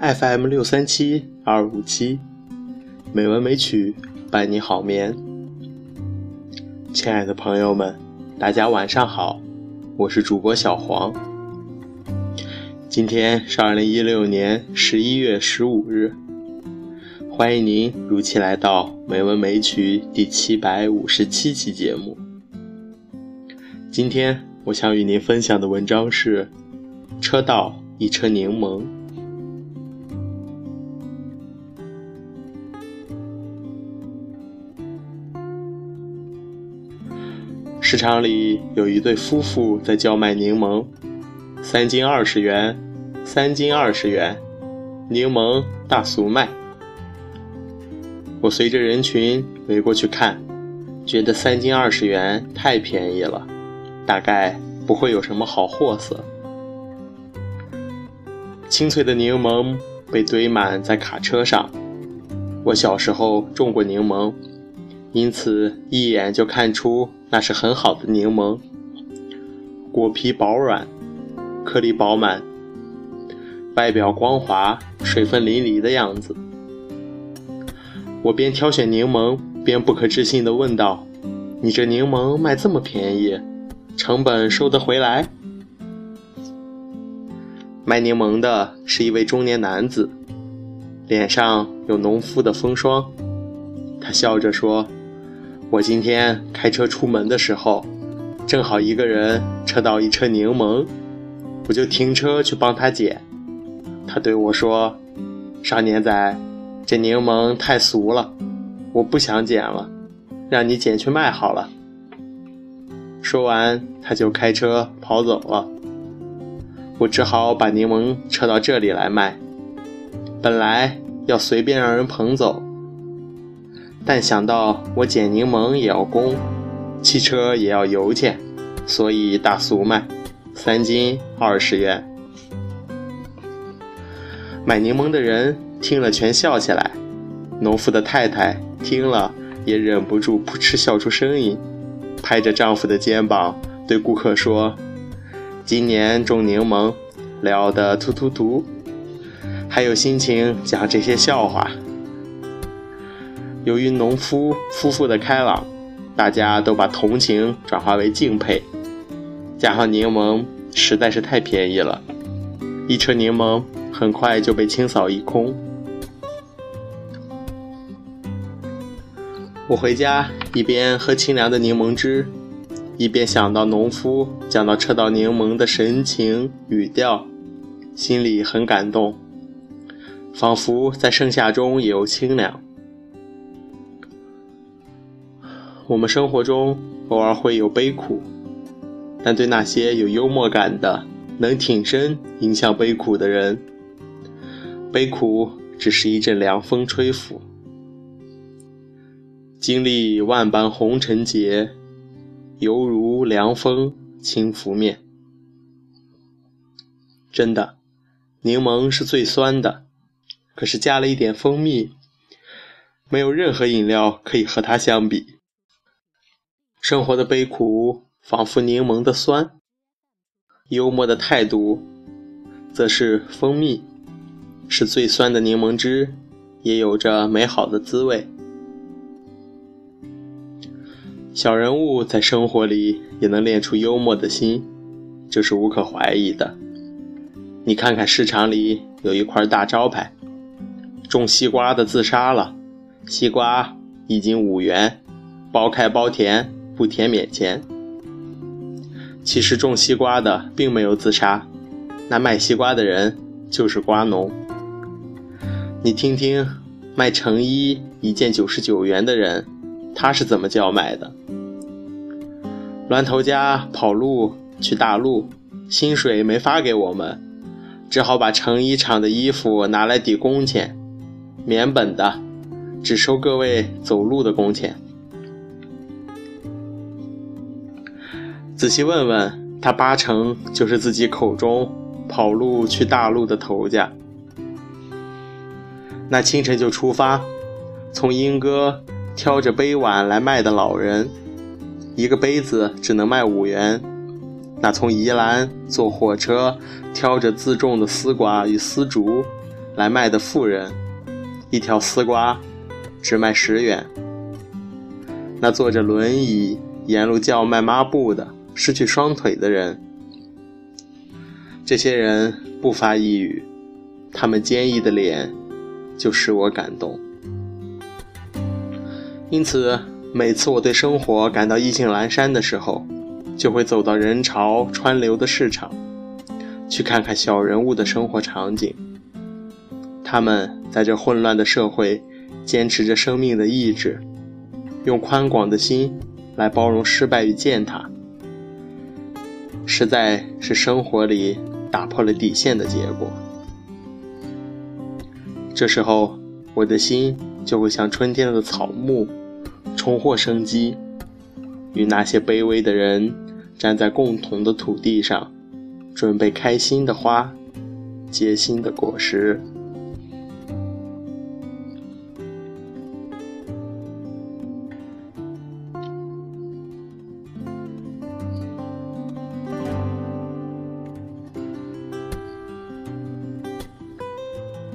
fm 六三七二五七美文美曲伴你好眠。亲爱的朋友们大家晚上好我是主播小黄。今天是二零一六年十一月十五日欢迎您如期来到《美文美曲》第七百五十七期节目。今天我想与您分享的文章是《车道一车柠檬》。市场里有一对夫妇在叫卖柠檬，三斤二十元，三斤二十元，柠檬大俗卖。我随着人群围过去看，觉得三斤二十元太便宜了，大概不会有什么好货色。清脆的柠檬被堆满在卡车上。我小时候种过柠檬，因此一眼就看出。那是很好的柠檬，果皮薄软，颗粒饱满，外表光滑，水分淋漓的样子。我边挑选柠檬，边不可置信地问道：“你这柠檬卖这么便宜，成本收得回来？”卖柠檬的是一位中年男子，脸上有农夫的风霜，他笑着说。我今天开车出门的时候，正好一个人车到一车柠檬，我就停车去帮他捡。他对我说：“少年仔，这柠檬太俗了，我不想捡了，让你捡去卖好了。”说完，他就开车跑走了。我只好把柠檬撤到这里来卖，本来要随便让人捧走。但想到我捡柠檬也要工，汽车也要油钱，所以大俗卖，三斤二十元。买柠檬的人听了全笑起来，农夫的太太听了也忍不住扑哧笑出声音，拍着丈夫的肩膀对顾客说：“今年种柠檬，聊得突突突，还有心情讲这些笑话。”由于农夫夫妇的开朗，大家都把同情转化为敬佩。加上柠檬实在是太便宜了，一车柠檬很快就被清扫一空。我回家一边喝清凉的柠檬汁，一边想到农夫讲到车到柠檬的神情语调，心里很感动，仿佛在盛夏中也有清凉。我们生活中偶尔会有悲苦，但对那些有幽默感的、能挺身迎向悲苦的人，悲苦只是一阵凉风吹拂。经历万般红尘劫，犹如凉风轻拂面。真的，柠檬是最酸的，可是加了一点蜂蜜，没有任何饮料可以和它相比。生活的悲苦仿佛柠檬的酸，幽默的态度则是蜂蜜，是最酸的柠檬汁，也有着美好的滋味。小人物在生活里也能练出幽默的心，这是无可怀疑的。你看看市场里有一块大招牌，种西瓜的自杀了，西瓜一斤五元，包开包甜。不甜免钱。其实种西瓜的并没有自杀，那卖西瓜的人就是瓜农。你听听，卖成衣一件九十九元的人，他是怎么叫卖的？峦头家跑路去大陆，薪水没发给我们，只好把成衣厂的衣服拿来抵工钱，免本的，只收各位走路的工钱。仔细问问他，八成就是自己口中跑路去大陆的头家。那清晨就出发，从莺歌挑着杯碗来卖的老人，一个杯子只能卖五元。那从宜兰坐火车挑着自种的丝瓜与丝竹来卖的富人，一条丝瓜只卖十元。那坐着轮椅沿路叫卖抹布的失去双腿的人，这些人不发一语，他们坚毅的脸就使我感动。因此，每次我对生活感到意兴阑珊的时候，就会走到人潮川流的市场，去看看小人物的生活场景。他们在这混乱的社会，坚持着生命的意志。用宽广的心来包容失败与践踏，实在是生活里打破了底线的结果。这时候，我的心就会像春天的草木，重获生机，与那些卑微的人站在共同的土地上，准备开心的花，结新的果实。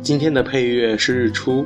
今天的配乐是日出，